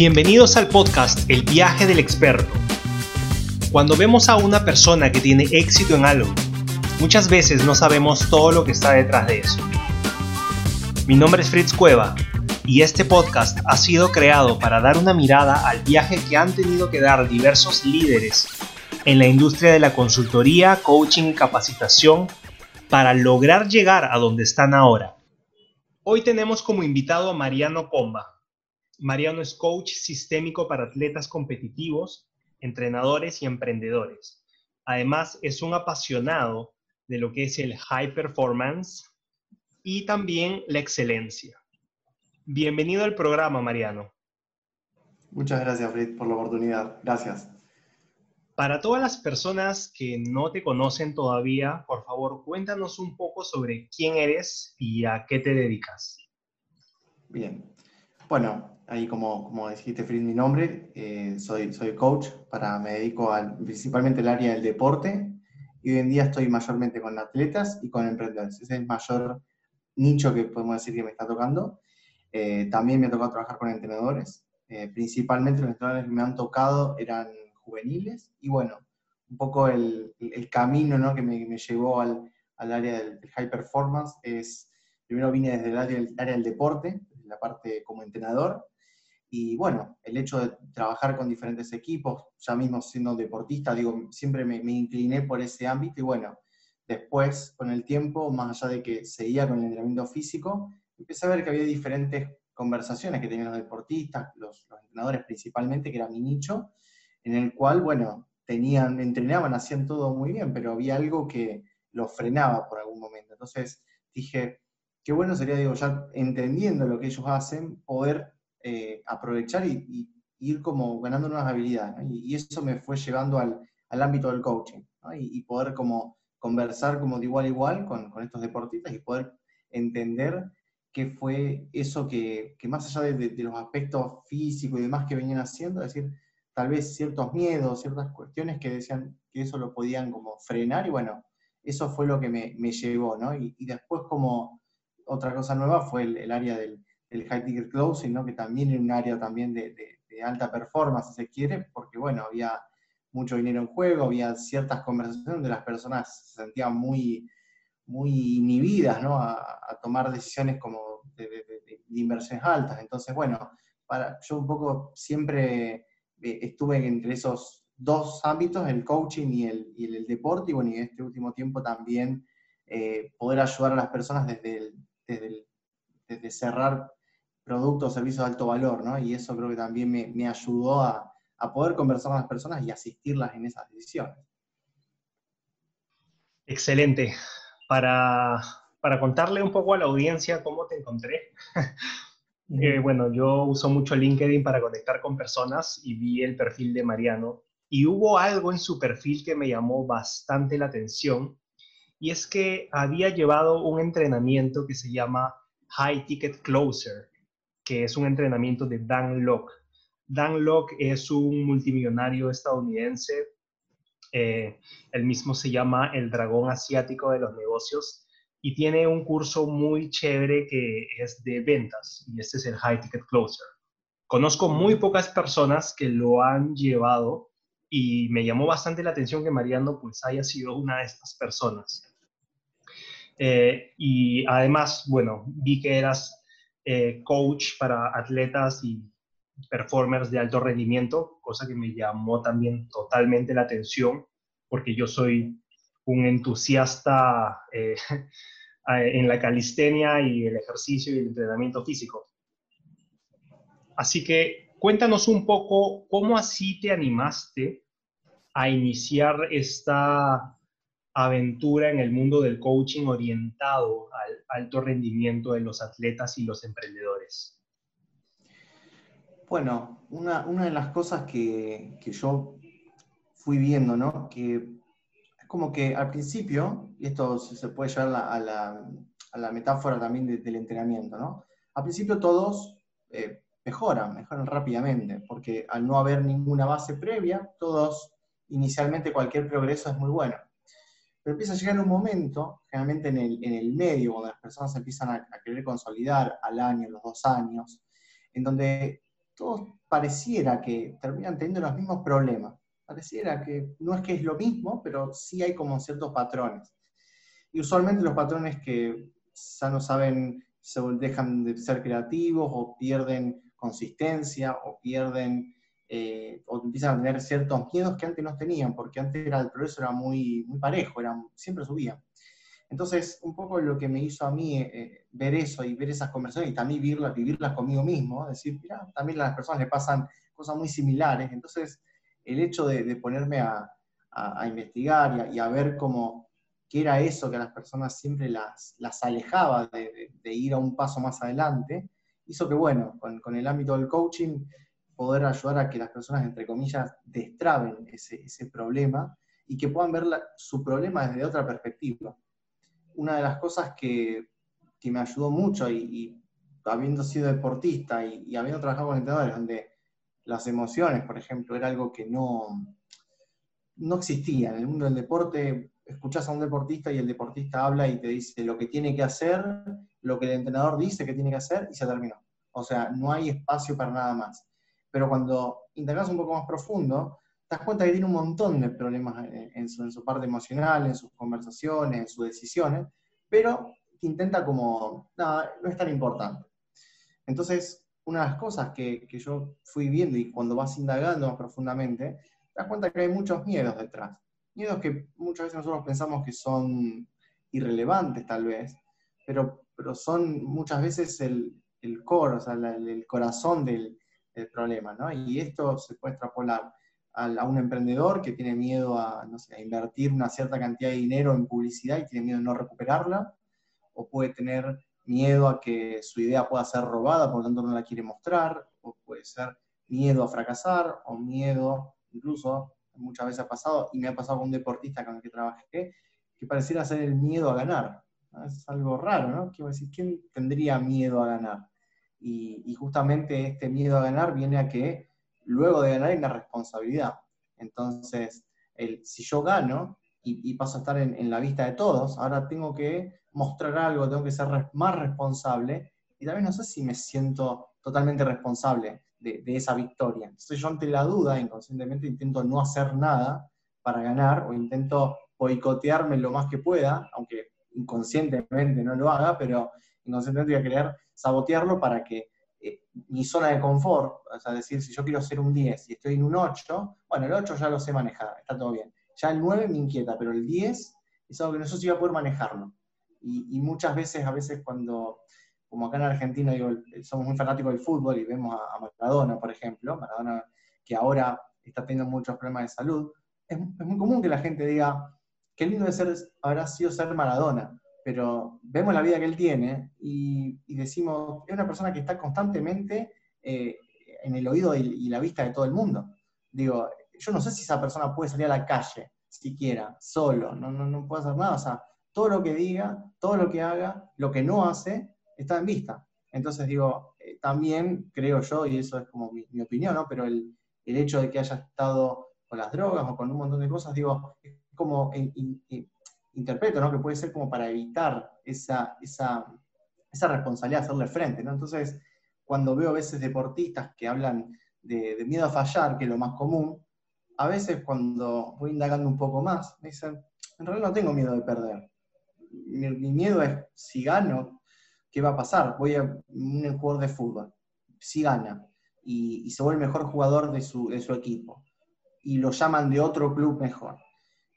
Bienvenidos al podcast El viaje del experto. Cuando vemos a una persona que tiene éxito en algo, muchas veces no sabemos todo lo que está detrás de eso. Mi nombre es Fritz Cueva y este podcast ha sido creado para dar una mirada al viaje que han tenido que dar diversos líderes en la industria de la consultoría, coaching y capacitación para lograr llegar a donde están ahora. Hoy tenemos como invitado a Mariano Comba, Mariano es coach sistémico para atletas competitivos, entrenadores y emprendedores. Además, es un apasionado de lo que es el high performance y también la excelencia. Bienvenido al programa, Mariano. Muchas gracias, Fred, por la oportunidad. Gracias. Para todas las personas que no te conocen todavía, por favor, cuéntanos un poco sobre quién eres y a qué te dedicas. Bien. Bueno, ahí como, como dijiste, Fritz, mi nombre, eh, soy, soy coach, para, me dedico al, principalmente al área del deporte y hoy en día estoy mayormente con atletas y con emprendedores. Ese es el mayor nicho que podemos decir que me está tocando. Eh, también me ha tocado trabajar con entrenadores. Eh, principalmente los entrenadores que me han tocado eran juveniles y bueno, un poco el, el camino ¿no? que me, me, llevó al, al área del, del, high performance es, primero vine desde el área, el área del deporte, la parte como entrenador, y bueno, el hecho de trabajar con diferentes equipos, ya mismo siendo deportista, digo, siempre me, incliné por ese ámbito y bueno, después con el tiempo, más allá de que seguía con el entrenamiento físico, empecé a ver que había diferentes conversaciones que tenían los deportistas, los, los entrenadores principalmente, que era mi nicho, en el cual, bueno, tenían, entrenaban, hacían todo muy bien, pero había algo que los frenaba por algún momento. Entonces dije, qué bueno sería, digo, ya entendiendo lo que ellos hacen, poder eh, aprovechar y, ir como ganando nuevas habilidades. Y, eso me fue llevando al, al ámbito del coaching y, poder como conversar como de igual a igual con, con, estos deportistas y poder entender qué fue eso que, que más allá de, de, de, los aspectos físicos y demás que venían haciendo, es decir, tal vez ciertos miedos, ciertas cuestiones que decían que eso lo podían como frenar y bueno, eso fue lo que me, me llevó, ¿no? Y, después como otra cosa nueva fue el, el área del, el high ticket closing, ¿no? que también era un área también de, alta performance, si se quiere, porque bueno, había mucho dinero en juego, había ciertas conversaciones donde las personas se sentían muy, muy inhibidas ¿no? a, tomar decisiones como de, inversiones altas. Entonces, bueno, para, yo un poco siempre eh, estuve entre esos dos ámbitos, el coaching y el, deporte, y bueno, y en este último tiempo también eh, poder ayudar a las personas desde desde cerrar productos o servicios de alto valor, ¿no? Y eso creo que también me, me ayudó a, a, poder conversar con las personas y asistirlas en esas decisiones. Excelente. Para, para contarle un poco a la audiencia cómo te encontré. eh, bueno, yo uso mucho LinkedIn para conectar con personas y vi el perfil de Mariano y hubo algo en su perfil que me llamó bastante la atención y es que había llevado un entrenamiento que se llama High Ticket Closer que es un entrenamiento de Dan Locke. Dan Locke es un multimillonario estadounidense, eh, el mismo se llama el dragón asiático de los negocios y tiene un curso muy chévere que es de ventas y este es el High Ticket Closer. Conozco muy pocas personas que lo han llevado y me llamó bastante la atención que Mariano pues haya sido una de estas personas. Eh, y además, bueno, vi que eras eh, coach para atletas y performers de alto rendimiento, cosa que me llamó también totalmente la atención, porque yo soy un entusiasta eh, en la calistenia y el ejercicio y el entrenamiento físico. Así que cuéntanos un poco cómo así te animaste a iniciar esta aventura en el mundo del coaching orientado al alto rendimiento de los atletas y los emprendedores? Bueno, una, una de las cosas que, que, yo fui viendo, ¿no? Que es como que al principio, y esto se puede llevar a la, a la metáfora también de, del entrenamiento, ¿no? Al principio todos eh, mejoran, mejoran rápidamente, porque al no haber ninguna base previa, todos, inicialmente cualquier progreso es muy bueno pero empieza a llegar un momento, generalmente en el, en el medio, cuando las personas empiezan a, a, querer consolidar al año, los dos años, en donde todos pareciera que terminan teniendo los mismos problemas. Pareciera que no es que es lo mismo, pero sí hay como ciertos patrones. Y usualmente los patrones que ya no saben, se dejan de ser creativos o pierden consistencia o pierden eh, o empiezan a tener ciertos miedos que antes no tenían, porque antes el progreso era muy, parejo, era, siempre subía. Entonces, un poco lo que me hizo a mí eh, ver eso y ver esas conversaciones y también vivirlas, vivirlas conmigo mismo, decir, mira, también a las personas le pasan cosas muy similares. Entonces, el hecho de, ponerme a, investigar y a, ver cómo, qué era eso que a las personas siempre las, las alejaba de, ir a un paso más adelante, hizo que, bueno, con, el ámbito del coaching, poder ayudar a que las personas, entre comillas, destraben ese, ese problema y que puedan ver su problema desde otra perspectiva una de las cosas que, me ayudó mucho y, habiendo sido deportista y, habiendo trabajado con entrenadores donde las emociones, por ejemplo, era algo que no, no existía. En el mundo del deporte, escuchas a un deportista y el deportista habla y te dice lo que tiene que hacer, lo que el entrenador dice que tiene que hacer y se terminó. O sea, no hay espacio para nada más. Pero cuando indagas un poco más profundo, te das cuenta que tiene un montón de problemas en su, parte emocional, en sus conversaciones, en sus decisiones, pero intenta como, nada, no es tan importante. Entonces, una de las cosas que, yo fui viendo y cuando vas indagando más profundamente, te das cuenta que hay muchos miedos detrás. Miedos que muchas veces nosotros pensamos que son irrelevantes tal vez, pero, pero son muchas veces el, el core, o sea, el, corazón del, del problema, ¿no? Y esto se puede extrapolar a, un emprendedor que tiene miedo a, invertir una cierta cantidad de dinero en publicidad y tiene miedo de no recuperarla, o puede tener miedo a que su idea pueda ser robada, por lo tanto no la quiere mostrar, o puede ser miedo a fracasar, o miedo, incluso muchas veces ha pasado, y me ha pasado con un deportista con el que trabajé, que pareciera ser el miedo a ganar. Es algo raro, ¿no? Quiero decir, ¿quién tendría miedo a ganar? Y justamente este miedo a ganar viene a que luego de ganar hay una responsabilidad. Entonces, el, si yo gano y, paso a estar en, la vista de todos, ahora tengo que mostrar algo, tengo que ser más responsable y también no sé si me siento totalmente responsable de, esa victoria. Entonces yo ante la duda, inconscientemente intento no hacer nada para ganar o intento boicotearme lo más que pueda, aunque inconscientemente no lo haga, pero inconscientemente voy a querer sabotearlo para que eh, mi zona de confort, o sea, decir, si yo quiero ser un 10 y estoy en un 8, bueno, el 8 ya lo sé manejar, está todo bien. Ya el 9 me inquieta, pero el 10 es algo que no sé si voy a poder manejarlo. Y, muchas veces, a veces cuando, como acá en Argentina, somos muy fanáticos del fútbol y vemos a, Maradona, por ejemplo, Maradona que ahora está teniendo muchos problemas de salud, es, es muy común que la gente diga, qué lindo de ser, habrá sido ser Maradona pero vemos la vida que él tiene y, decimos, es una persona que está constantemente eh, en el oído y, la vista de todo el mundo. Digo, yo no sé si esa persona puede salir a la calle siquiera, solo, no, no, no puede hacer nada. O sea, todo lo que diga, todo lo que haga, lo que no hace, está en vista. Entonces digo, eh, también creo yo, y eso es como mi, opinión, ¿no? pero el, el, hecho de que haya estado con las drogas o con un montón de cosas, digo, es como interpreto, ¿no? Que puede ser como para evitar esa, esa, esa responsabilidad, hacerle frente, ¿no? Entonces, cuando veo a veces deportistas que hablan de, miedo a fallar, que es lo más común, a veces cuando voy indagando un poco más, me dicen, en realidad no tengo miedo de perder. Mi, miedo es, si gano, ¿qué va a pasar? Voy a un jugador de fútbol, si gana, y, y se vuelve el mejor jugador de su, de su equipo, y lo llaman de otro club mejor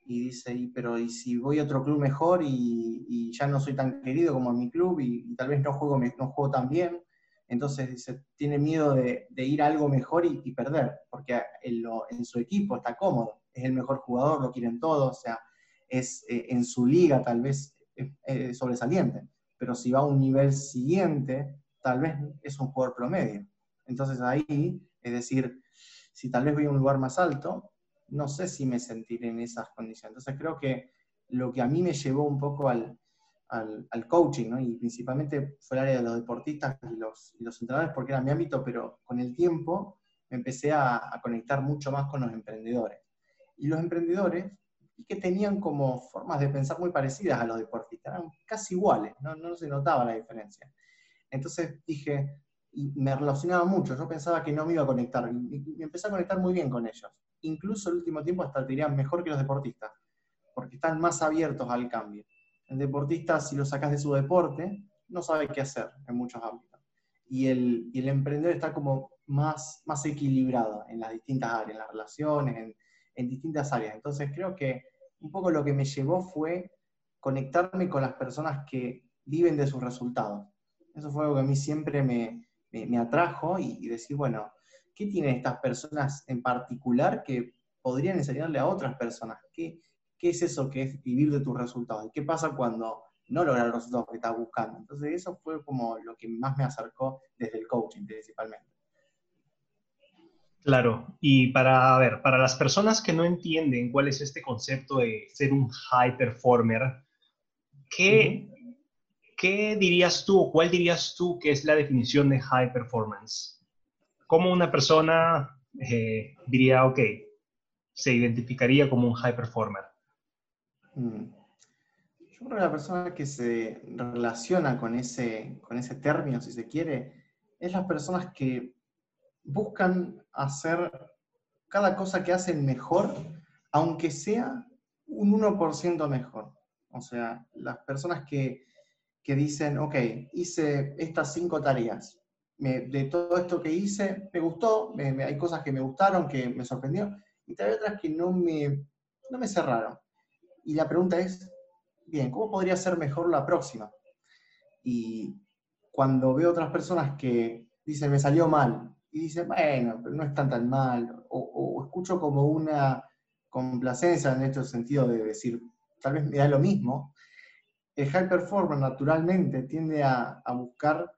y dice, pero ¿y si voy a otro club mejor y, ya no soy tan querido como en mi club y, tal vez no juego, no juego tan bien? Entonces tiene miedo de, ir a algo mejor y, perder, porque en, su equipo está cómodo, es el mejor jugador, lo quieren todos, o sea, es eh, en su liga tal vez es, sobresaliente, pero si va a un nivel siguiente, tal vez es un jugador promedio. Entonces ahí, es decir, si tal vez voy a un lugar más alto, no sé si me sentiré en esas condiciones. Entonces creo que lo que a mí me llevó un poco al, coaching, ¿no? y principalmente fue el área de los deportistas y los, los entrenadores, porque era mi ámbito, pero con el tiempo me empecé a, conectar mucho más con los emprendedores. Y los emprendedores, y que tenían como formas de pensar muy parecidas a los deportistas, eran casi iguales, no, no se notaba la diferencia. Entonces dije, y me relacionaba mucho. Yo pensaba que no me iba a conectar. Y me empecé a conectar muy bien con ellos. Incluso el último tiempo hasta te diría mejor que los deportistas, porque están más abiertos al cambio. El deportista, si lo sacas de su deporte, no sabe qué hacer en muchos ámbitos. Y el, y el emprendedor está como más, más equilibrado en las distintas áreas, en las relaciones, en, en distintas áreas. Entonces creo que un poco lo que me llevó fue conectarme con las personas que viven de sus resultados. Eso fue algo que a mí siempre me, me, atrajo y, decir, bueno, ¿qué tienen estas personas en particular que podrían enseñarle a otras personas? ¿Qué, ¿Qué es eso que es vivir de tus resultados? ¿Y qué pasa cuando no logras los resultados que estás buscando? Entonces eso fue como lo que más me acercó desde el coaching principalmente. Claro, y para, ver, para las personas que no entienden cuál es este concepto de ser un high performer, ¿qué, ¿qué dirías tú o cuál dirías tú que es la definición de high performance? ¿Cómo una persona eh, diría, ok, se identificaría como un high performer? Mm. Yo creo que la persona que se relaciona con ese, con ese término, si se quiere, es las personas que buscan hacer cada cosa que hacen mejor, aunque sea un 1% mejor. O sea, las personas que que dicen, ok, hice estas cinco tareas. De todo esto que hice, me gustó, hay cosas que me gustaron, que me sorprendió, y hay otras que no me, no me cerraron. Y la pregunta es, bien, ¿cómo podría ser mejor la próxima? Y cuando veo otras personas que dicen, me salió mal, y dicen, bueno, pero no es tan tan mal, o, o escucho como una complacencia en este sentido de decir, tal vez me da lo mismo, el high performer naturalmente tiende a, buscar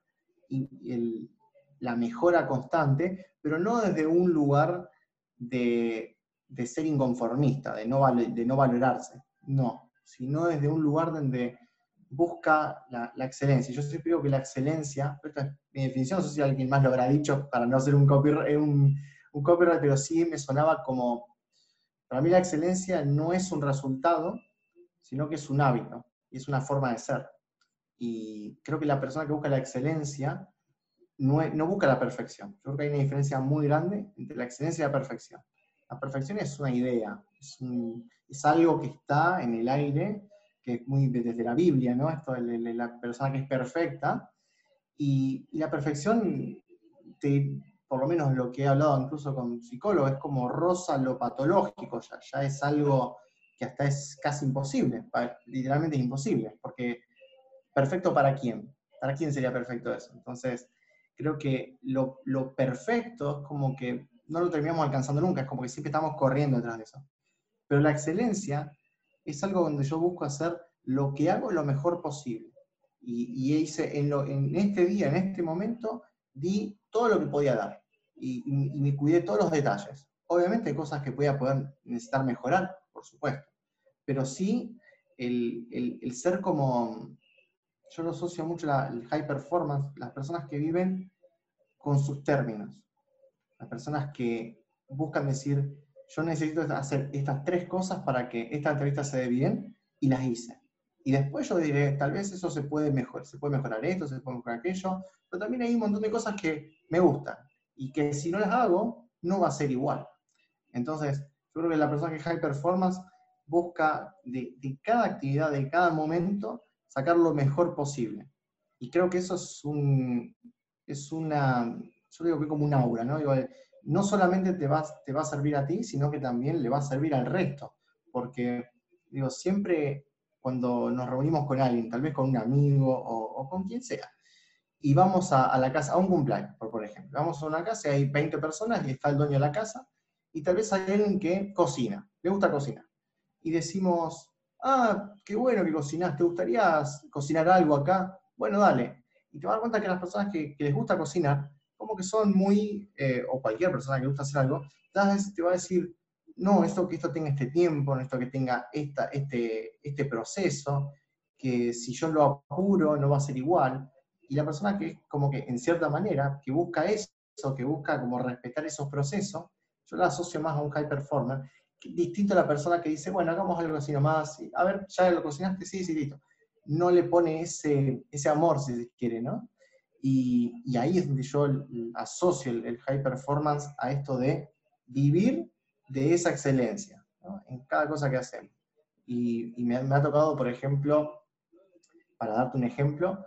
la mejora constante, pero no desde un lugar de, ser inconformista, de no, de no valorarse, no, sino desde un lugar donde busca la, excelencia. Yo siempre digo que la excelencia, esta es mi definición, no sé si alguien más lo habrá dicho para no ser un copyright, un, un copyright, pero sí me sonaba como, para mí la excelencia no es un resultado, sino que es un hábito es una forma de ser. Y creo que la persona que busca la excelencia no, no busca la perfección. Yo creo que hay una diferencia muy grande entre la excelencia y la perfección. La perfección es una idea, es, es algo que está en el aire, que es muy desde la Biblia, ¿no? Esto de la persona que es perfecta. Y, y la perfección, te, por lo menos lo que he hablado incluso con psicólogos, es como rosa lo patológico, ya, ya es algo que hasta es casi imposible, literalmente imposible, porque perfecto para quién, para quién sería perfecto eso. Entonces, creo que lo, perfecto es como que no lo terminamos alcanzando nunca, es como que siempre estamos corriendo detrás de eso. Pero la excelencia es algo donde yo busco hacer lo que hago lo mejor posible. Y, hice en, este día, en este momento, di todo lo que podía dar. Y, y, me cuidé todos los detalles. Obviamente cosas que podía poder necesitar mejorar, por supuesto. Pero sí el, ser como, yo lo asocio mucho al high performance, las personas que viven con sus términos, las personas que buscan decir, yo necesito hacer estas tres cosas para que esta entrevista se dé bien, y las hice. Y después yo diré, tal vez eso se puede mejorar, se puede mejorar esto, se puede mejorar aquello, pero también hay un montón de cosas que me gustan y que si no las hago, no va a ser igual. Entonces, yo creo que la persona que high performance busca de, cada actividad, de cada momento, sacar lo mejor posible. Y creo que eso es, un, es una, yo digo que como un aura, ¿no? no solamente te va, te va a servir a ti, sino que también le va a servir al resto. Porque, digo, siempre cuando nos reunimos con alguien, tal vez con un amigo o, con quien sea, y vamos a, la casa, a un cumpleaños, por, por ejemplo, vamos a una casa y hay 20 personas y está el dueño de la casa, y tal vez hay alguien que cocina, le gusta cocinar y decimos, ah, qué bueno que cocinas, ¿te gustaría cocinar algo acá? Bueno, dale. Y te vas a dar cuenta que las personas que, les gusta cocinar, como que son muy, eh, o cualquier persona que gusta hacer algo, te va a decir, no, esto que esto tenga este tiempo, esto que tenga esta, este, este proceso, que si yo lo apuro no va a ser igual. Y la persona que como que en cierta manera, que busca eso, que busca como respetar esos procesos, yo la asocio más a un high performer, distinto a la persona que dice, bueno, hagamos algo así nomás, a ver, ¿ya lo cocinaste? Sí, sí, listo. No le pone ese, ese amor, si se quiere, ¿no? Y, ahí es donde yo asocio el, high performance a esto de vivir de esa excelencia en cada cosa que hacemos. Y, me, ha tocado, por ejemplo, para darte un ejemplo,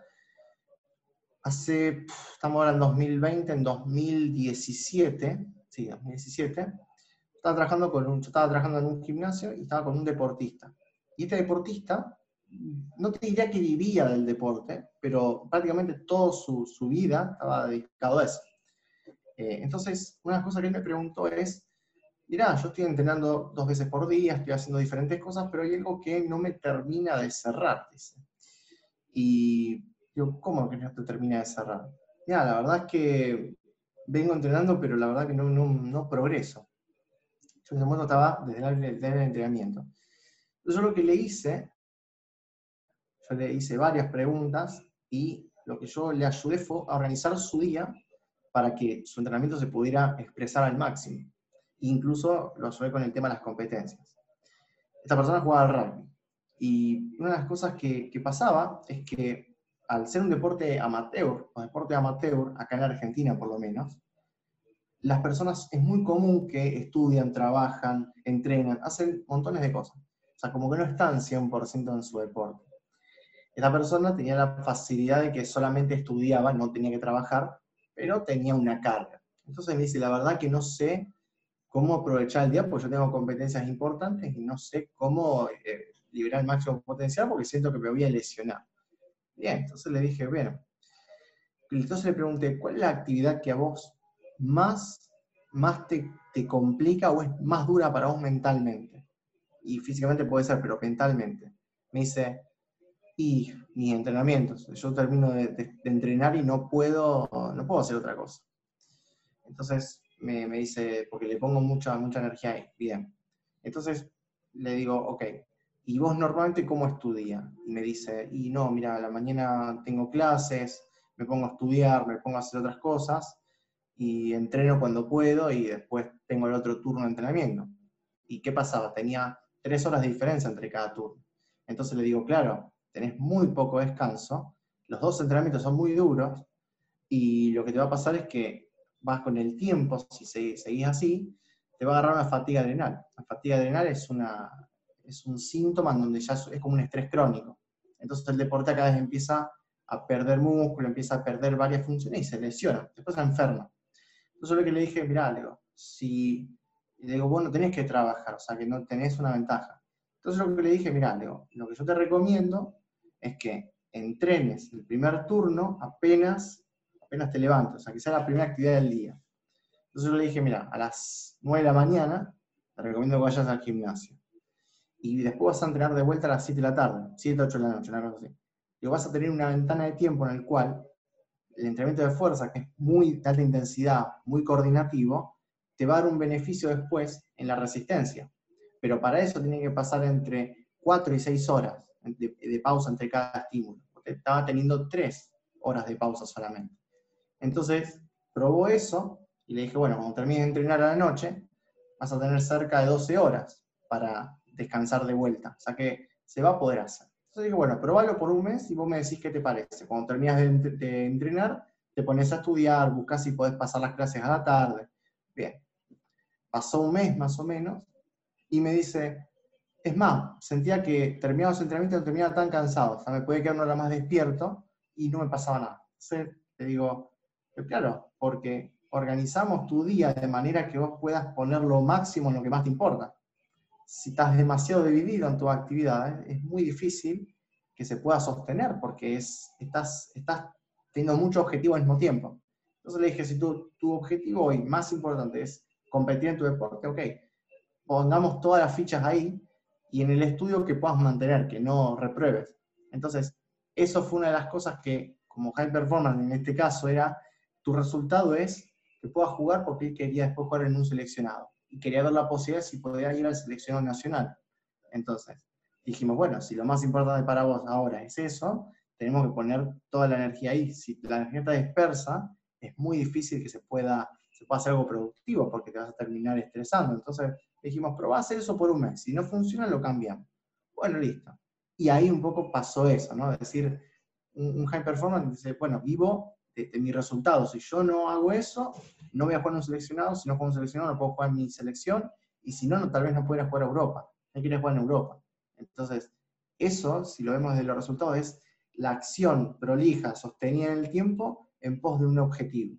hace, estamos ahora en 2020, en 2017, sí, 2017, estaba trabajando con yo estaba trabajando en un gimnasio y estaba con un deportista. Y este deportista, no te diría que vivía del deporte, pero prácticamente toda su, su vida estaba dedicado a eso. Eh, entonces, una cosa que él me preguntó es, mirá, yo estoy entrenando dos veces por día, estoy haciendo diferentes cosas, pero hay algo que no me termina de cerrar, dice. Y yo, ¿cómo que no te termina de cerrar? Ya, la verdad es que vengo entrenando, pero la verdad que no, no, progreso. Momento estaba desde el, desde el entrenamiento. Entonces yo lo que le hice, yo le hice varias preguntas y lo que yo le ayudé fue a organizar su día para que su entrenamiento se pudiera expresar al máximo. Incluso lo ayudé con el tema de las competencias. Esta persona jugaba al rugby. Y una de las cosas que, que pasaba es que al ser un deporte amateur, o deporte amateur, acá en Argentina por lo menos, las personas es muy común que estudian, trabajan, entrenan, hacen montones de cosas. O sea, como que no están 100% en su deporte. Esta persona tenía la facilidad de que solamente estudiaba, no tenía que trabajar, pero tenía una carga. Entonces me dice, la verdad que no sé cómo aprovechar el día, porque yo tengo competencias importantes y no sé cómo eh, liberar el máximo potencial porque siento que me voy a lesionar. Bien, entonces le dije, bueno, entonces le pregunté, ¿cuál es la actividad que a vos más, más te, te complica o es más dura para vos mentalmente? Y físicamente puede ser, pero mentalmente. Me dice, y mis entrenamientos. Yo termino de, entrenar y no puedo, no puedo hacer otra cosa. Entonces me, me, dice, porque le pongo mucha, mucha energía ahí. Bien. Entonces le digo, ok, ¿y vos normalmente cómo estudias? Y me dice, y no, mira, la mañana tengo clases, me pongo a estudiar, me pongo a hacer otras cosas, y entreno cuando puedo, y después tengo el otro turno de entrenamiento. ¿Y qué pasaba? Tenía tres horas de diferencia entre cada turno. Entonces le digo, claro, tenés muy poco descanso, los dos entrenamientos son muy duros, y lo que te va a pasar es que vas con el tiempo, si seguís así, te va a agarrar una fatiga adrenal. La fatiga adrenal es una, es un síntoma en donde ya es como un estrés crónico. Entonces el deporte cada vez empieza a perder músculo, empieza a perder varias funciones y se lesiona, después se enferma. Entonces lo que le dije, mirá, le digo, si, le digo, vos no tenés que trabajar, o sea, que no tenés una ventaja. Entonces lo que le dije, mirá, le digo, lo que yo te recomiendo es que entrenes el primer turno apenas, apenas te levantas, o sea, que la primera actividad del día. Entonces yo le dije, mira, a las 9 de la mañana te recomiendo que vayas al gimnasio y después vas a entrenar de vuelta a las 7 de la tarde, 7, 8 de la noche, una cosa así. Y vas a tener una ventana de tiempo en el cual el entrenamiento de fuerza, que es muy de alta intensidad, muy coordinativo, te va a dar un beneficio después en la resistencia. Pero para eso tiene que pasar entre 4 y 6 horas de, pausa entre cada estímulo. Porque estaba teniendo 3 horas de pausa solamente. Entonces, probó eso y le dije, bueno, cuando termines de entrenar a la noche, vas a tener cerca de 12 horas para descansar de vuelta. O sea que se va a poder hacer. Entonces digo, bueno, probalo por un mes y vos me decís qué te parece. Cuando terminas de, entrenar, te pones a estudiar, buscas si podés pasar las clases a la tarde. Bien. Pasó un mes más o menos y me dice, es más, sentía que terminaba los entrenamientos no terminaba tan cansado, o sea, me podía quedar una hora más despierto y no me pasaba nada. Te digo, claro, porque organizamos tu día de manera que vos puedas poner lo máximo en lo que más te importa si estás demasiado dividido en tu actividad, es muy difícil que se pueda sostener porque es, estás, estás teniendo muchos objetivos al mismo tiempo. Entonces le dije, si tu, tu objetivo hoy más importante es competir en tu deporte, ok, pongamos todas las fichas ahí y en el estudio que puedas mantener, que no repruebes. Entonces, eso fue una de las cosas que, como high performance en este caso, era, tu resultado es que puedas jugar porque él quería después jugar en un seleccionado y quería ver la posibilidad si podía ir al seleccionado nacional. Entonces, dijimos, bueno, si lo más importante para vos ahora es eso, tenemos que poner toda la energía ahí. Si la energía está dispersa, es muy difícil que se pueda, se pueda hacer algo productivo porque te vas a terminar estresando. Entonces dijimos, probá hacer eso por un mes. Si no funciona, lo cambiamos. Bueno, listo. Y ahí un poco pasó eso, ¿no? Es decir, un, high performance dice, bueno, vivo de, mi resultado. Si yo no hago eso, no voy a jugar en un seleccionado, si no juego un seleccionado no puedo jugar mi selección, y si no, no tal vez no pudiera jugar a Europa, no quiero jugar en Europa. Entonces, eso, si lo vemos desde los resultados, es la acción prolija, sostenida en el tiempo, en pos de un objetivo.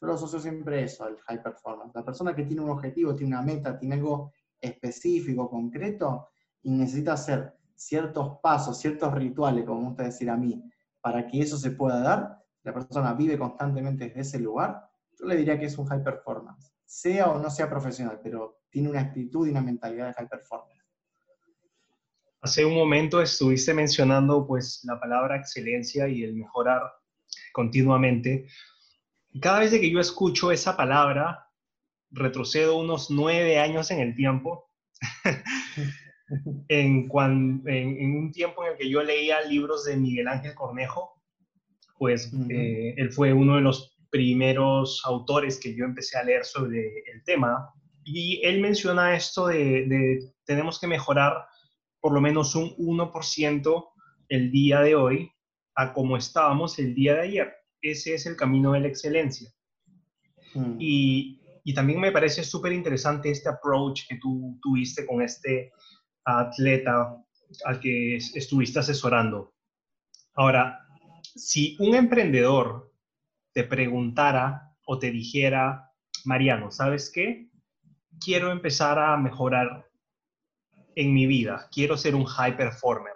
Yo lo asocio siempre eso, al high performance. La persona que tiene un objetivo, tiene una meta, tiene algo específico, concreto, y necesita hacer ciertos pasos, ciertos rituales, como me gusta decir a mí, para que eso se pueda dar, la persona vive constantemente desde ese lugar, yo le diría que es un high performance, sea o no sea profesional, pero tiene una actitud y una mentalidad de high performance. Hace un momento estuviste mencionando pues la palabra excelencia y el mejorar continuamente. Cada vez que yo escucho esa palabra, retrocedo unos nueve años en el tiempo, en, en, un tiempo en el que yo leía libros de Miguel Ángel Cornejo, pues eh, él fue uno de los primeros autores que yo empecé a leer sobre el tema, y él menciona esto de, de tenemos que mejorar por lo menos un 1% el día de hoy a como estábamos el día de ayer. Ese es el camino de la excelencia. Mm. Y, también me parece súper interesante este approach que tú tuviste con este atleta al que estuviste asesorando. Ahora, si un emprendedor te preguntara o te dijera, Mariano, ¿sabes qué? Quiero empezar a mejorar en mi vida, quiero ser un high performer,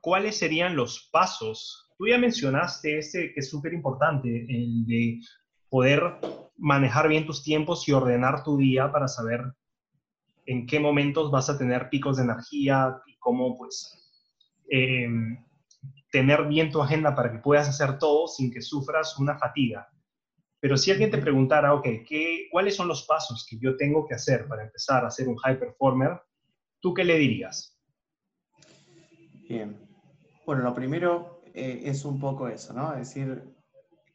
¿cuáles serían los pasos? Tú ya mencionaste este que es súper importante, el de poder manejar bien tus tiempos y ordenar tu día para saber en qué momentos vas a tener picos de energía y cómo pues em, tener bien tu agenda para que puedas hacer todo sin que sufras una fatiga. Pero si alguien te preguntara, ok, ¿qué, ¿cuáles son los pasos que yo tengo que hacer para empezar a ser un high performer? ¿tú qué le dirías? Bien. Bueno, lo primero eh, es un poco eso, ¿no? Es decir,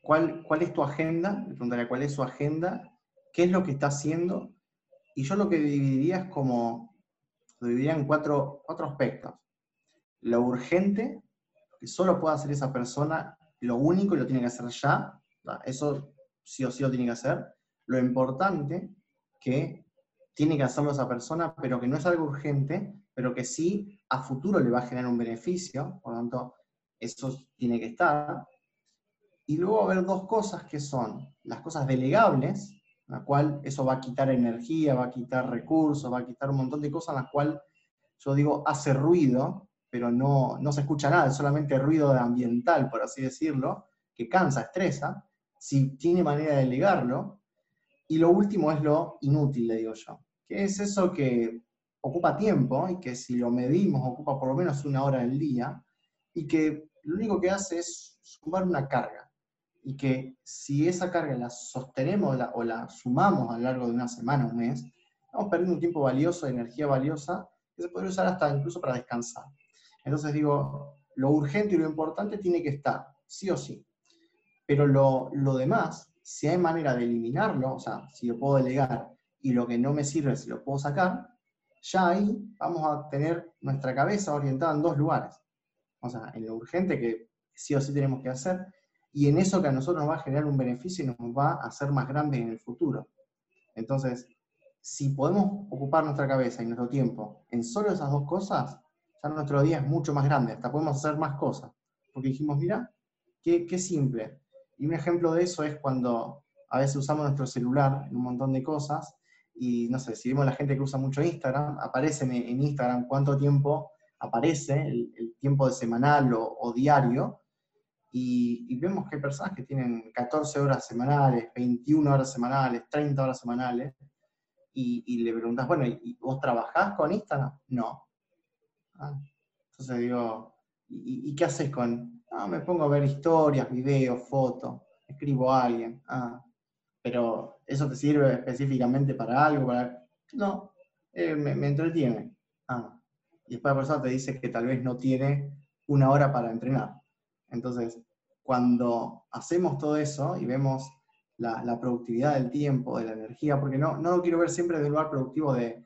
¿cuál, ¿cuál es tu agenda? Le preguntaría cuál es su agenda, qué es lo que está haciendo. Y yo lo que dividiría es como, lo dividiría en cuatro, cuatro aspectos. Lo urgente, solo puede hacer esa persona, lo único y lo tiene que hacer ya, eso sí o sí lo tiene que hacer. Lo importante, que tiene que hacerlo esa persona, pero que no es algo urgente, pero que sí a futuro le va a generar un beneficio, por lo tanto, eso tiene que estar. Y luego haber dos cosas que son las cosas delegables, la cual eso va a quitar energía, va a quitar recursos, va a quitar un montón de cosas, en las cuales yo digo hace ruido, pero no, no se escucha nada, es solamente ruido ambiental, por así decirlo, que cansa, estresa. Si tiene manera de delegarlo, y lo último es lo inútil, le digo yo, que es eso que ocupa tiempo y que si lo medimos ocupa por lo menos una hora al día y que lo único que hace es sumar una carga y que si esa carga la sostenemos o la sumamos a lo largo de una semana, un mes, estamos perdiendo un tiempo valioso, energía valiosa, que se podría usar hasta incluso para descansar. Entonces digo, lo urgente y lo importante tiene que estar, sí o sí. Pero lo, lo demás si hay manera de eliminarlo, o sea, si lo puedo delegar y lo que no me sirve si lo puedo sacar, ya ahí vamos a tener nuestra cabeza orientada en dos lugares. O sea, en lo urgente que sí o sí tenemos que hacer y en eso que a nosotros nos va a generar un beneficio y nos va a hacer más grandes en el futuro. Entonces, si podemos ocupar nuestra cabeza y nuestro tiempo en solo esas dos cosas, nuestro día es mucho más grande, hasta podemos hacer más cosas. Porque dijimos, mira, qué, simple. Y un ejemplo de eso es cuando a veces usamos nuestro celular en un montón de cosas y no sé, si vemos la gente que usa mucho Instagram, aparece en Instagram cuánto tiempo aparece, el, tiempo de semanal o, diario, y, vemos que hay personas que tienen 14 horas semanales, 21 horas semanales, 30 horas semanales, y, le preguntas, bueno, ¿y vos trabajás con Instagram? No. Ah, entonces digo, ¿y, qué haces con, Ah, me pongo a ver historias, videos, fotos, escribo a alguien. Ah, pero ¿eso te sirve específicamente para algo? Para... No, eh, me, entretiene. Ah, y después la persona te dice que tal vez no tiene una hora para entrenar. Entonces, cuando hacemos todo eso y vemos la, productividad del tiempo, de la energía, porque no, no lo quiero ver siempre de lugar productivo de,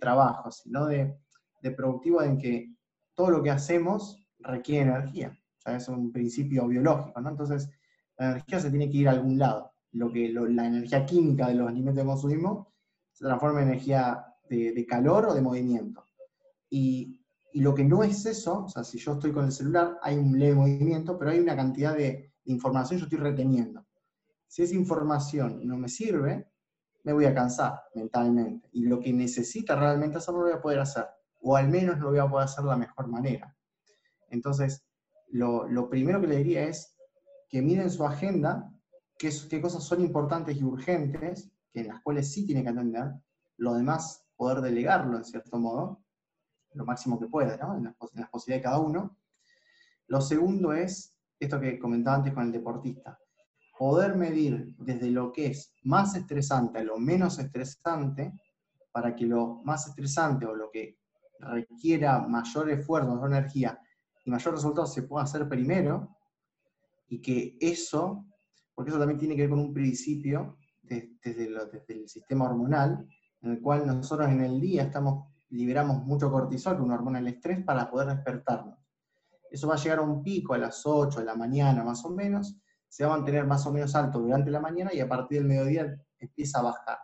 trabajo, sino de, de productivo en que todo lo que hacemos requiere energía es un principio biológico, ¿no? Entonces, La energía se tiene que ir a algún lado. Lo que, la energía química de los alimentos que consumimos se transforma en energía de, calor o de movimiento. Y, lo que no es eso, o sea, si yo estoy con el celular, hay un leve movimiento, pero hay una cantidad de, información que yo estoy reteniendo. Si esa información no me sirve, me voy a cansar mentalmente. Y lo que necesita realmente hacer, lo voy a poder hacer. O al menos lo voy a poder hacer de la mejor manera. Entonces, lo, primero que le diría es que miren su agenda, qué, qué cosas son importantes y urgentes, que en las cuales sí tiene que atender. Lo demás, poder delegarlo en cierto modo, lo máximo que pueda, ¿no? en las posibilidades de cada uno. Lo segundo es esto que comentaba antes con el deportista poder medir desde lo que es más estresante a lo menos estresante, para que lo más estresante o lo que requiera mayor esfuerzo, mayor energía y mayor resultado se pueda hacer primero, y que eso, porque eso también tiene que ver con un principio desde, el sistema hormonal, en el cual nosotros en el día estamos, liberamos mucho cortisol, una hormona del estrés, para poder despertarnos. Eso va a llegar a un pico a las 8 de la mañana más o menos, se va a mantener más o menos alto durante la mañana y a partir del mediodía empieza a bajar.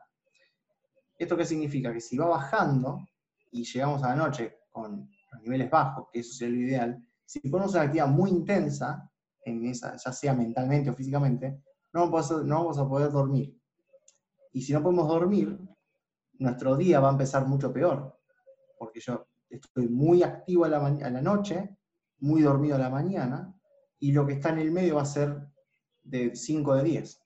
¿Esto qué significa? Que si va bajando y llegamos a la noche con los niveles bajos, que eso sería lo ideal, si ponemos una actividad muy intensa, en esa, ya sea mentalmente o físicamente, no vamos, a, no vamos a poder dormir. Y si no podemos dormir, nuestro día va a empezar mucho peor, porque yo estoy muy activo a la, a la noche, muy dormido a la mañana, y lo que está en el medio va a ser de 5 de 10.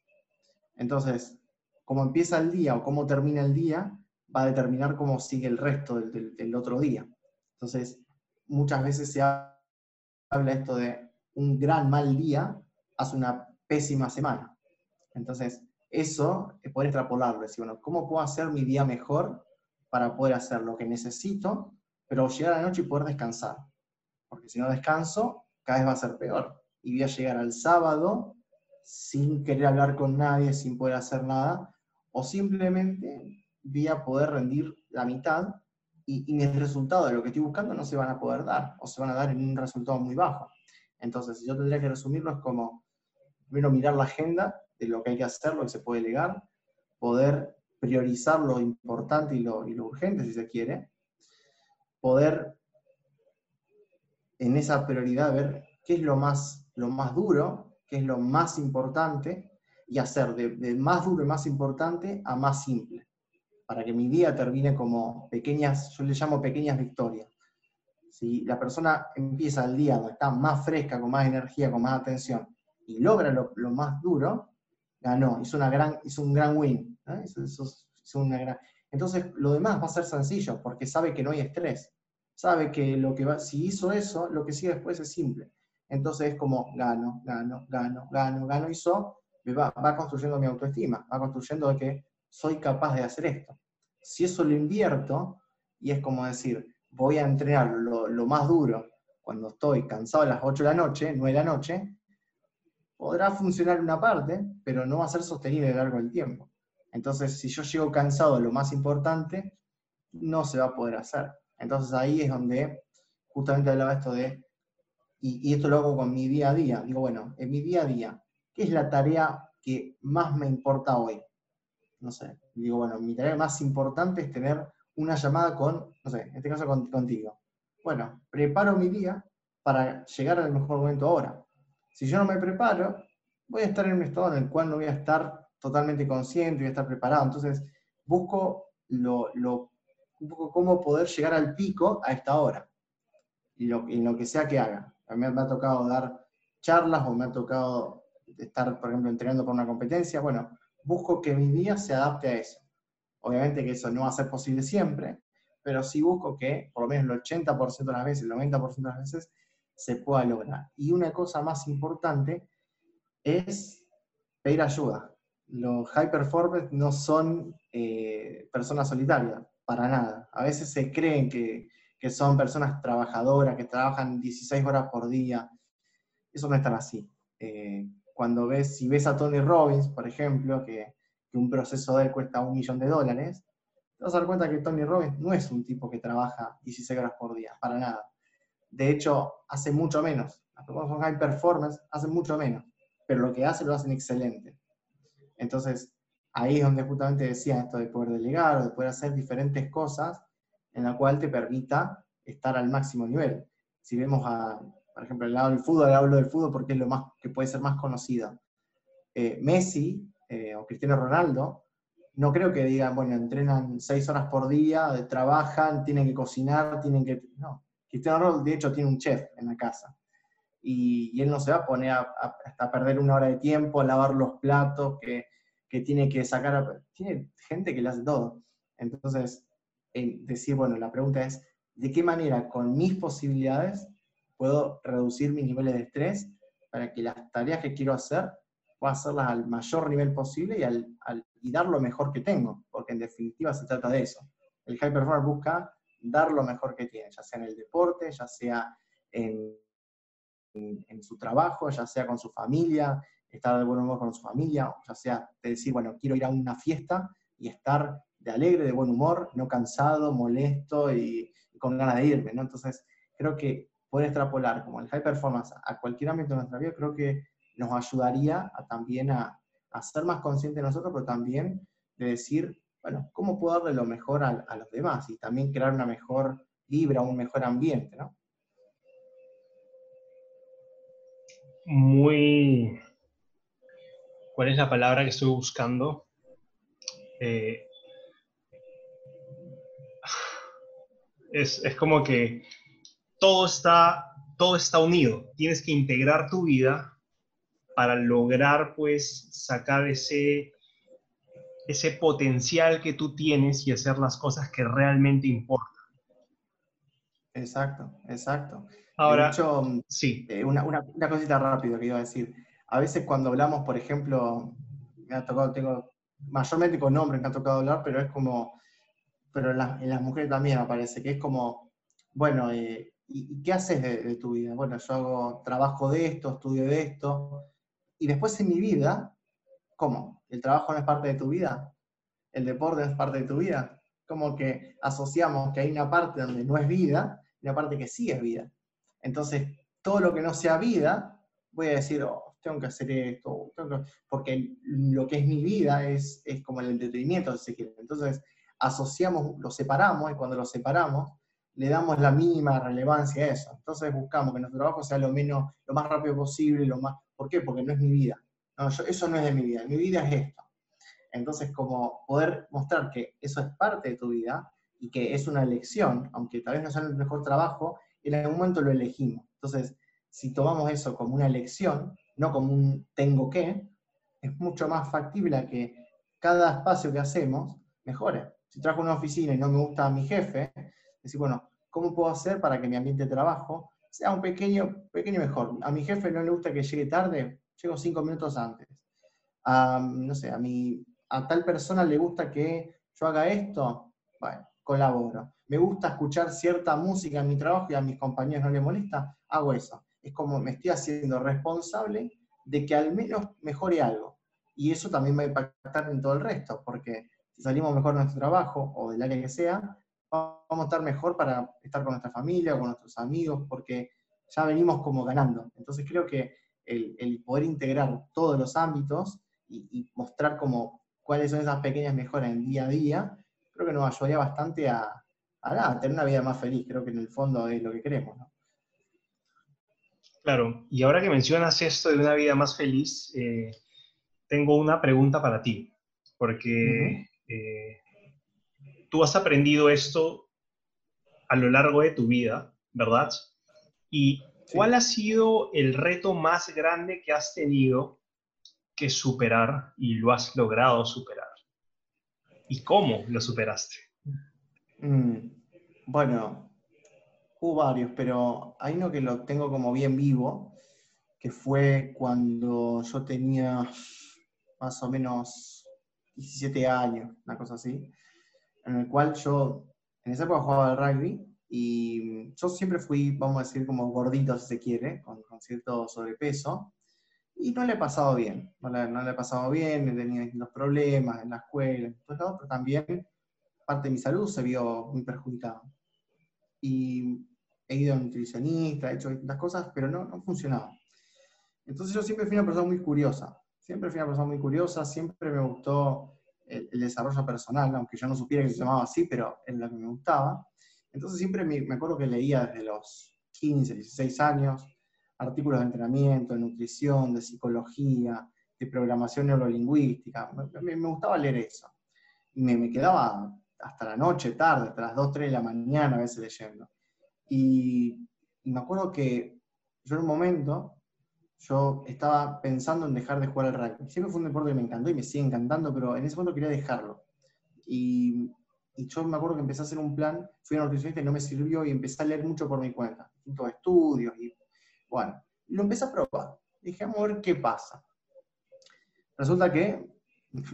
Entonces, cómo empieza el día o cómo termina el día va a determinar cómo sigue el resto del, otro día. Entonces, muchas veces se habla esto de un gran mal día hace una pésima semana. Entonces, eso es poder extrapolarlo, decir, bueno, ¿cómo puedo hacer mi día mejor para poder hacer lo que necesito, pero llegar a la noche y poder descansar? Porque si no descanso, cada vez va a ser peor. Y voy a llegar al sábado sin querer hablar con nadie, sin poder hacer nada, o simplemente voy a poder rendir la mitad y, y mis resultados de lo que estoy buscando no se van a poder dar, o se van a dar en un resultado muy bajo. Entonces, yo tendría que resumirlo, es como, primero mirar la agenda de lo que hay que hacer, lo que se puede delegar, poder priorizar lo importante y lo, urgente, si se quiere, poder en esa prioridad ver qué es lo más, lo más duro que es lo más importante, y hacer de, más duro y más importante a más simple, para que mi día termine como pequeñas, yo le llamo pequeñas victorias. Si la persona empieza el día está más fresca, con más energía, con más atención, y logra lo, más duro, ganó, hizo, una gran, hizo un gran win. Entonces, lo demás va a ser sencillo, porque sabe que no hay estrés. Sabe que, lo que va, si hizo eso, lo que sigue después es simple. Entonces es como gano, gano, gano, gano, gano y so, va, va construyendo mi autoestima, va construyendo de que soy capaz de hacer esto. Si eso lo invierto, y es como decir, voy a entrenar lo, más duro cuando estoy cansado a las 8 de la noche, 9 de la noche, podrá funcionar una parte, pero no va a ser sostenible a lo largo del tiempo. Entonces, si yo llego cansado lo más importante, no se va a poder hacer. Entonces ahí es donde justamente hablaba esto de y, esto lo hago con mi día a día, digo, bueno, en mi día a día, ¿qué es la tarea que más me importa hoy? No sé, digo, bueno, mi tarea más importante es tener una llamada con, no sé, en este caso contigo. Bueno, preparo mi día para llegar al mejor momento ahora. Si yo no me preparo, voy a estar en un estado en el cual no voy a estar totalmente consciente, voy a estar preparado. Entonces, busco lo, lo, cómo poder llegar al pico a esta hora, y lo, lo que sea que haga. A mí me ha tocado dar charlas o me ha tocado estar, por ejemplo, entrenando por una competencia. Bueno, busco que mi día se adapte a eso. Obviamente que eso no va a ser posible siempre, pero sí busco que por lo menos el 80% de las veces, el 90% de las veces, se pueda lograr. Y una cosa más importante es pedir ayuda. Los high performers no son eh, personas solitarias, para nada. A veces se creen que que son personas trabajadoras, que trabajan 16 horas por día. Eso no es tan así. Eh, cuando ves, si ves a Tony Robbins, por ejemplo, que, un proceso de él cuesta un millón de dólares, te vas a dar cuenta que Tony Robbins no es un tipo que trabaja 16 horas por día, para nada. De hecho, hace mucho menos. Las personas con high performance hacen mucho menos. pero lo que hace lo hacen excelente. Entonces, ahí es donde justamente decía esto de poder delegar o de poder hacer diferentes cosas en la cual te permita estar al máximo nivel. Si vemos a, por ejemplo, el lado del fútbol, hablo del fútbol porque es lo más que puede ser más conocido. Eh, Messi eh, o Cristiano Ronaldo, no creo que digan, bueno, entrenan seis horas por día, trabajan, tienen que cocinar, tienen que... No, Cristiano Ronaldo de hecho tiene un chef en la casa. Y, él no se va a poner a, hasta perder una hora de tiempo, a lavar los platos, que, que tiene que sacar... Tiene gente que le hace todo. Entonces, decir, bueno, la pregunta es, ¿de qué manera con mis posibilidades puedo reducir mis niveles de estrés para que las tareas que quiero hacer pueda hacerlas al mayor nivel posible y, al, y dar lo mejor que tengo? Porque en definitiva se trata de eso. El high performer busca dar lo mejor que tiene, ya sea en el deporte, ya sea en, en, su trabajo, ya sea con su familia, estar de buen humor con su familia, ya sea de decir, bueno, quiero ir a una fiesta y estar de alegre, de buen humor, no cansado, molesto y, con ganas de irme, ¿no? Entonces, creo que poder extrapolar como el high performance a cualquier ámbito de nuestra vida, creo que nos ayudaría a, también a, ser más conscientes de nosotros, pero también de decir, bueno, ¿cómo puedo darle lo mejor a, los demás? Y también crear una mejor vibra, un mejor ambiente, ¿no? Muy... ¿Cuál es la palabra que estoy buscando? Eh, es, como que todo está, todo está unido. Tienes que integrar tu vida para lograr, pues, sacar ese, ese potencial que tú tienes y hacer las cosas que realmente importan. Exacto, exacto. Ahora, sí. Eh, una, una, una, cosita rápida que iba a decir. A veces cuando hablamos, por ejemplo, me ha tocado, tengo, mayormente con hombres me ha tocado hablar, pero es como pero en, las mujeres también aparece, que es como, bueno, eh, ¿y, qué haces de, tu vida? Bueno, yo hago trabajo de esto, estudio de esto, y después en mi vida, ¿cómo? ¿El trabajo no es parte de tu vida? ¿El deporte no es parte de tu vida? Como que asociamos que hay una parte donde no es vida y una parte que sí es vida. Entonces, todo lo que no sea vida, voy a decir, oh, tengo que hacer esto, porque lo que es mi vida es, es como el entretenimiento, si se quiere. Entonces, asociamos, lo separamos y cuando lo separamos le damos la mínima relevancia a eso. Entonces buscamos que nuestro trabajo sea lo menos, lo más rápido posible, lo más, ¿por qué? Porque no es mi vida. No, eso no es de mi vida, mi vida es esto. Entonces, como poder mostrar que eso es parte de tu vida y que es una elección, aunque tal vez no sea el mejor trabajo, en algún momento lo elegimos. Entonces, si tomamos eso como una elección, no como un tengo que, es mucho más factible a que cada espacio que hacemos mejore si trabajo en una oficina y no me gusta a mi jefe, decir, bueno, ¿cómo puedo hacer para que mi ambiente de trabajo sea un pequeño, pequeño mejor? A mi jefe no le gusta que llegue tarde, llego cinco minutos antes. no sé, a, mi, a tal persona le gusta que yo haga esto, bueno, colaboro. Me gusta escuchar cierta música en mi trabajo y a mis compañeros no les molesta, hago eso. Es como me estoy haciendo responsable de que al menos mejore algo. Y eso también va a impactar en todo el resto, porque si salimos mejor de nuestro trabajo o del área que sea, vamos a estar mejor para estar con nuestra familia o con nuestros amigos, porque ya venimos como ganando. Entonces creo que el, poder integrar todos los ámbitos y, mostrar como cuáles son esas pequeñas mejoras en día a día, creo que nos ayudaría bastante a, tener una vida más feliz. Creo que en el fondo es lo que queremos. Claro, y ahora que mencionas esto de una vida más feliz, eh, tengo una pregunta para ti, porque eh, tú has aprendido esto a lo largo de tu vida, ¿verdad? ¿Y cuál ha sido el reto más grande que has tenido que superar y lo has logrado superar? ¿Y cómo lo superaste? Mm, bueno, hubo varios, pero hay uno que lo tengo como bien vivo, que fue cuando yo tenía más o menos 17 años, una cosa así, en el cual yo, en esa época jugaba al rugby y yo siempre fui, vamos a decir, como gordito si se quiere, con, cierto sobrepeso, y no le he pasado bien, no le, no le he pasado bien, he tenido distintos problemas en la escuela, pero también parte de mi salud se vio muy perjudicada. Y he ido a nutricionista, he hecho distintas cosas, pero no, no funcionaba. Entonces yo siempre fui una persona muy curiosa, siempre fui una persona muy curiosa, siempre me gustó el, desarrollo personal, aunque yo no supiera que se llamaba así, pero es lo que me gustaba. Entonces siempre me, me acuerdo que leía desde los 15, 16 años artículos de entrenamiento, de nutrición, de psicología, de programación neurolingüística. Me, me gustaba leer eso. Y me, me, quedaba hasta la noche, tarde, hasta las 2, 3 de la mañana a veces leyendo. Y, y me acuerdo que yo en un momento yo estaba pensando en dejar de jugar al rugby. Siempre fue un deporte que me encantó y me sigue encantando, pero en ese momento quería dejarlo. Y, y yo me acuerdo que empecé a hacer un plan, fui a una nutricionista y no me sirvió y empecé a leer mucho por mi cuenta, distintos estudios. Y bueno, lo empecé a probar. Dije, vamos a ver qué pasa. Resulta que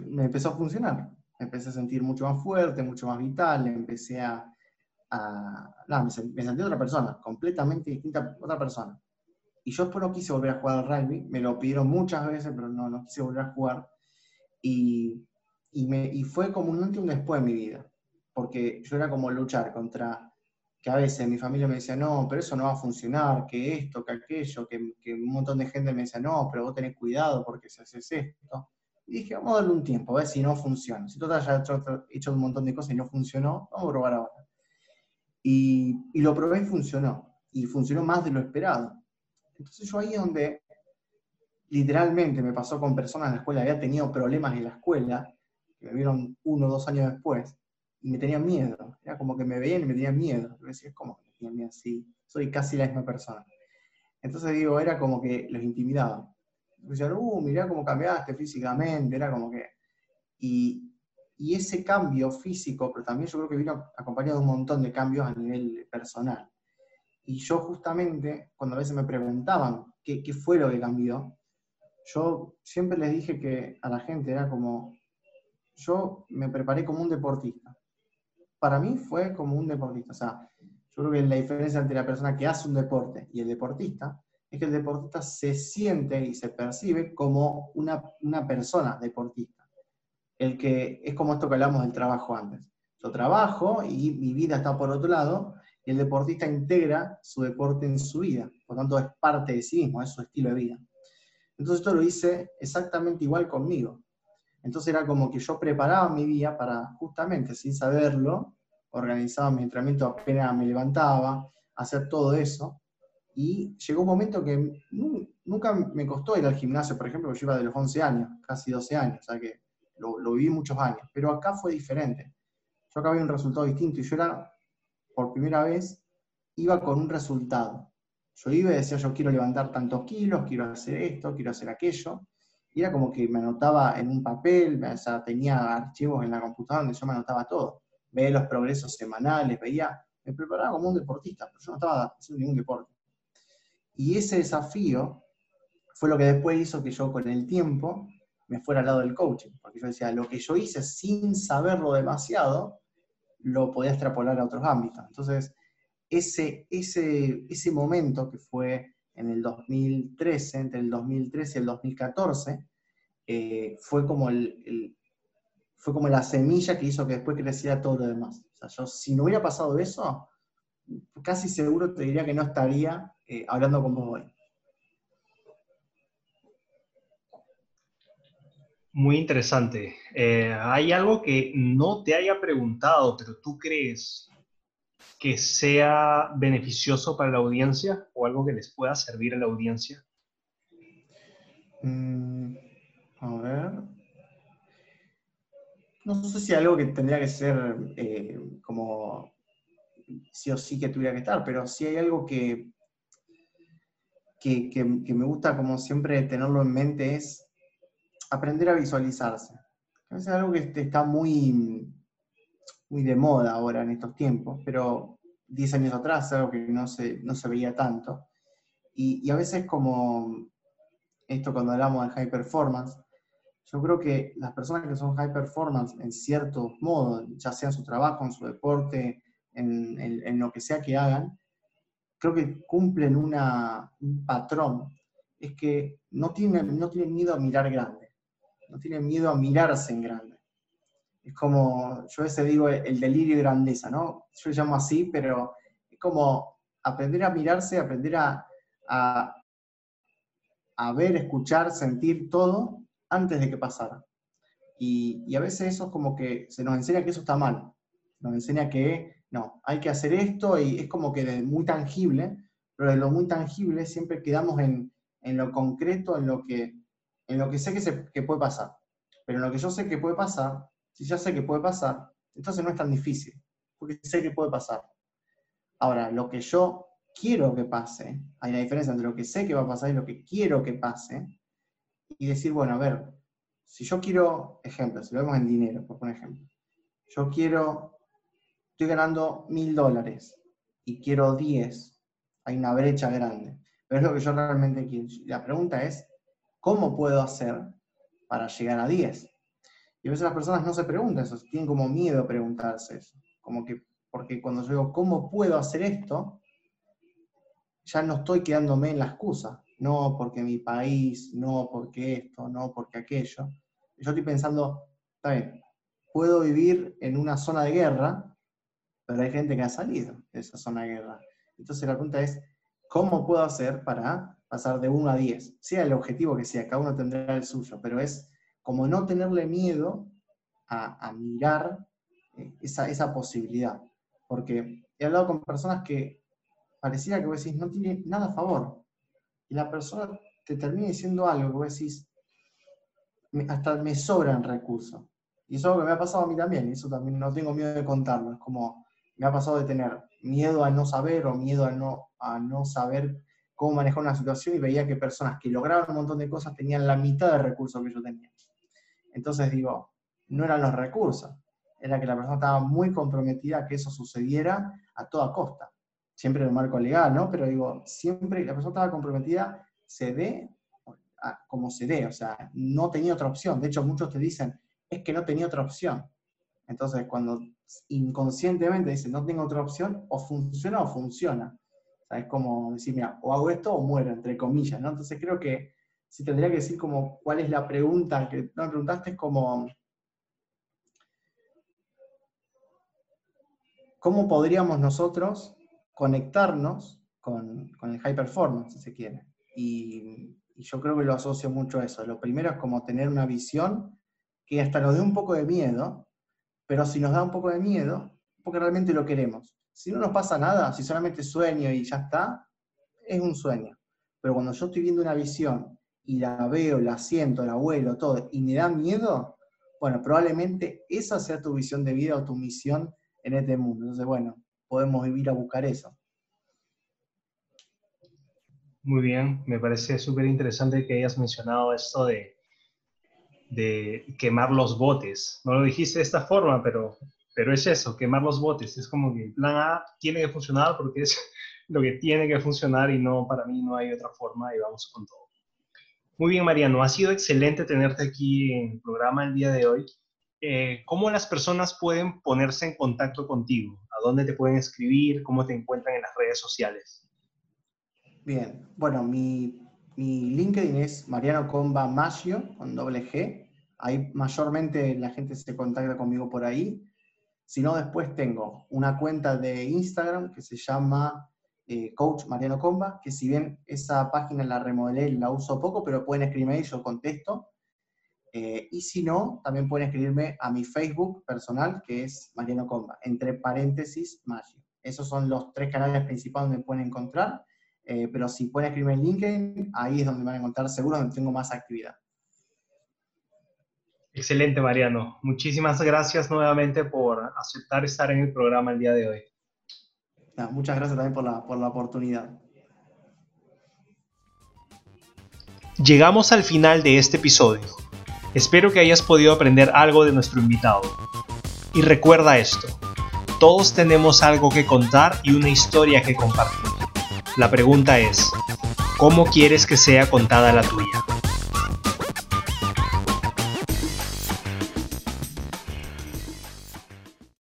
me empezó a funcionar. Me empecé a sentir mucho más fuerte, mucho más vital, empecé a... a me, sentí otra persona, completamente distinta, otra persona. Y yo después no quise volver a jugar al rugby, me lo pidieron muchas veces, pero no, no quise volver a jugar. Y, y, me, y fue como un antes y un después en mi vida, porque yo era como luchar contra, que a veces mi familia me decía, no, pero eso no va a funcionar, que esto, que aquello, que, que un montón de gente me decía, no, pero vos tenés cuidado porque si haces esto. Y dije, vamos a darle un tiempo, a ver si no funciona. Si tú has hecho, hecho, un montón de cosas y no funcionó, vamos a probar ahora. Y, y lo probé y funcionó. Y funcionó más de lo esperado. Entonces yo ahí es donde literalmente me pasó con personas en la escuela, había tenido problemas en la escuela, que me vieron uno o dos años después, y me tenían miedo. Era como que me veían y me tenían miedo. Yo decía, ¿cómo que me tenían miedo? Sí, soy casi la misma persona. Entonces digo, era como que los intimidaba. Me decían, uh, mirá cómo cambiaste físicamente, era como que... Y, y ese cambio físico, pero también yo creo que vino acompañado de un montón de cambios a nivel personal. Y yo justamente, cuando a veces me preguntaban qué, qué fue lo que cambió, yo siempre les dije que a la gente era como, yo me preparé como un deportista. Para mí fue como un deportista. O sea, yo creo que la diferencia entre la persona que hace un deporte y el deportista es que el deportista se siente y se percibe como una, una persona deportista. El que es como esto que hablamos del trabajo antes. Yo trabajo y mi vida está por otro lado, y el deportista integra su deporte en su vida, por tanto es parte de sí mismo, es su estilo de vida. Entonces esto lo hice exactamente igual conmigo. Entonces era como que yo preparaba mi día para justamente, sin saberlo, organizaba mi entrenamiento apenas me levantaba, hacer todo eso. Y llegó un momento que nunca me costó ir al gimnasio, por ejemplo, yo iba de los 11 años, casi 12 años, o sea que lo, viví muchos años. Pero acá fue diferente. Yo acá vi un resultado distinto y yo era por primera vez, iba con un resultado. Yo iba y decía, yo quiero levantar tantos kilos, quiero hacer esto, quiero hacer aquello. Y era como que me anotaba en un papel, o sea, tenía archivos en la computadora donde yo me anotaba todo. Veía los progresos semanales, veía, me preparaba como un deportista, pero yo no estaba haciendo ningún deporte. Y ese desafío fue lo que después hizo que yo con el tiempo me fuera al lado del coaching, porque yo decía, lo que yo hice sin saberlo demasiado, lo podía extrapolar a otros ámbitos. Entonces, ese, ese, ese momento que fue en el 2013, entre el 2013 y el 2014, eh, fue, como el, fue como la semilla que hizo que después creciera todo lo demás. O sea, yo, si no hubiera pasado eso, casi seguro te diría que no estaría eh, hablando con vos hoy. Muy interesante. Eh, ¿Hay algo que no te haya preguntado, pero tú crees que sea beneficioso para la audiencia o algo que les pueda servir a la audiencia? Mm, a ver. No sé si algo que tendría que ser eh, como sí o sí que tuviera que estar, pero sí hay algo que, que, que me gusta como siempre tenerlo en mente es aprender a visualizarse. Es algo que está muy, muy de moda ahora en estos tiempos, pero 10 años atrás es algo que no se, no se veía tanto. Y, a veces como esto cuando hablamos de high performance, yo creo que las personas que son high performance en ciertos modos, ya sea en su trabajo, en su deporte, en, en, lo que sea que hagan, creo que cumplen un patrón, es que no tienen, no tienen miedo a mirar grande no tienen miedo a mirarse en grande. Es como, yo a veces digo el delirio de grandeza, ¿no? Yo lo llamo así, pero es como aprender a mirarse, aprender a, a ver, escuchar, sentir todo antes de que pasara. Y, y, a veces eso es como que se nos enseña que eso está mal. Nos enseña que no, hay que hacer esto y es como que de muy tangible, pero de lo muy tangible siempre quedamos en, en lo concreto, en lo que, en lo que sé que, se, puede pasar. Pero en lo que yo sé que puede pasar, si ya sé que puede pasar, entonces no es tan difícil, porque sé que puede pasar. Ahora, lo que yo quiero que pase, hay una diferencia entre lo que sé que va a pasar y lo que quiero que pase, y decir, bueno, a ver, si yo quiero, ejemplo, si lo vemos en dinero, por ejemplo, yo quiero, estoy ganando mil dólares y quiero 10, hay una brecha grande, pero es lo que yo realmente quiero. La pregunta es, ¿cómo puedo hacer para llegar a 10? Y a veces las personas no se preguntan eso, tienen como miedo a preguntarse eso, como que, porque cuando yo digo, ¿cómo puedo hacer esto? ya no estoy quedándome en la excusa, no porque mi país, no porque esto, no porque aquello. Yo estoy pensando, está bien, puedo vivir en una zona de guerra, pero hay gente que ha salido de esa zona de guerra. Entonces la pregunta es, ¿cómo puedo hacer para pasar de 1 a 10? Sea el objetivo que sea, cada uno tendrá el suyo, pero es como no tenerle miedo a, mirar eh, esa, esa posibilidad. Porque he hablado con personas que pareciera que vos decís, no tiene nada a favor. Y la persona te termina diciendo algo que vos decís, hasta me sobran recursos. Y eso es algo que me ha pasado a mí también, y eso también no tengo miedo de contarlo. Es como, me ha pasado de tener miedo a no saber o miedo a no, a no saber cómo manejar una situación y veía que personas que lograban un montón de cosas tenían la mitad de recursos que yo tenía. Entonces digo, no eran los recursos, era que la persona estaba muy comprometida a que eso sucediera a toda costa siempre en el marco legal, ¿no? Pero digo, siempre la persona estaba comprometida, se dé como se dé, o sea, no tenía otra opción. De hecho, muchos te dicen, es que no tenía otra opción. Entonces, cuando inconscientemente dicen, no tengo otra opción, o funciona o funciona. Es como decir, mira, o hago esto o muero, entre comillas, ¿no? Entonces, creo que si tendría que decir como cuál es la pregunta que no me preguntaste, es como, ¿cómo podríamos nosotros conectarnos con, el high performance, si se quiere. Y, yo creo que lo asocio mucho a eso. Lo primero es como tener una visión que hasta nos dé un poco de miedo, pero si nos da un poco de miedo, porque realmente lo queremos. Si no nos pasa nada, si solamente sueño y ya está, es un sueño. Pero cuando yo estoy viendo una visión y la veo, la siento, la vuelo, todo, y me da miedo, bueno, probablemente esa sea tu visión de vida o tu misión en este mundo. Entonces, bueno, podemos vivir a buscar eso. Muy bien, me parece súper interesante que hayas mencionado esto de, de quemar los botes. No lo dijiste de esta forma, pero, pero es eso, quemar los botes. Es como que el plan A tiene que funcionar porque es lo que tiene que funcionar y no, para mí no hay otra forma y vamos con todo. Muy bien, Mariano, ha sido excelente tenerte aquí en el programa el día de hoy. Eh, ¿Cómo las personas pueden ponerse en contacto contigo? dónde te pueden escribir, cómo te encuentran en las redes sociales. Bien, bueno, mi, LinkedIn es Mariano Comba Maggio, con doble G. Ahí mayormente la gente se contacta conmigo por ahí. Si no, después tengo una cuenta de Instagram que se llama eh, Coach Mariano Comba, que si bien esa página la remodelé, la uso poco, pero pueden escribirme ahí, yo contesto. Eh, y si no, también pueden escribirme a mi Facebook personal, que es Mariano Comba, entre paréntesis Magio. Esos son los tres canales principales donde pueden encontrar, eh, pero si pueden escribirme en LinkedIn, ahí es donde van a encontrar seguro donde tengo más actividad. Excelente, Mariano. Muchísimas gracias nuevamente por aceptar estar en el programa el día de hoy. muchas gracias también por la, por la oportunidad. Llegamos al final de este episodio. Espero que hayas podido aprender algo de nuestro invitado. Y recuerda esto, todos tenemos algo que contar y una historia que compartir. La pregunta es, ¿cómo quieres que sea contada la tuya?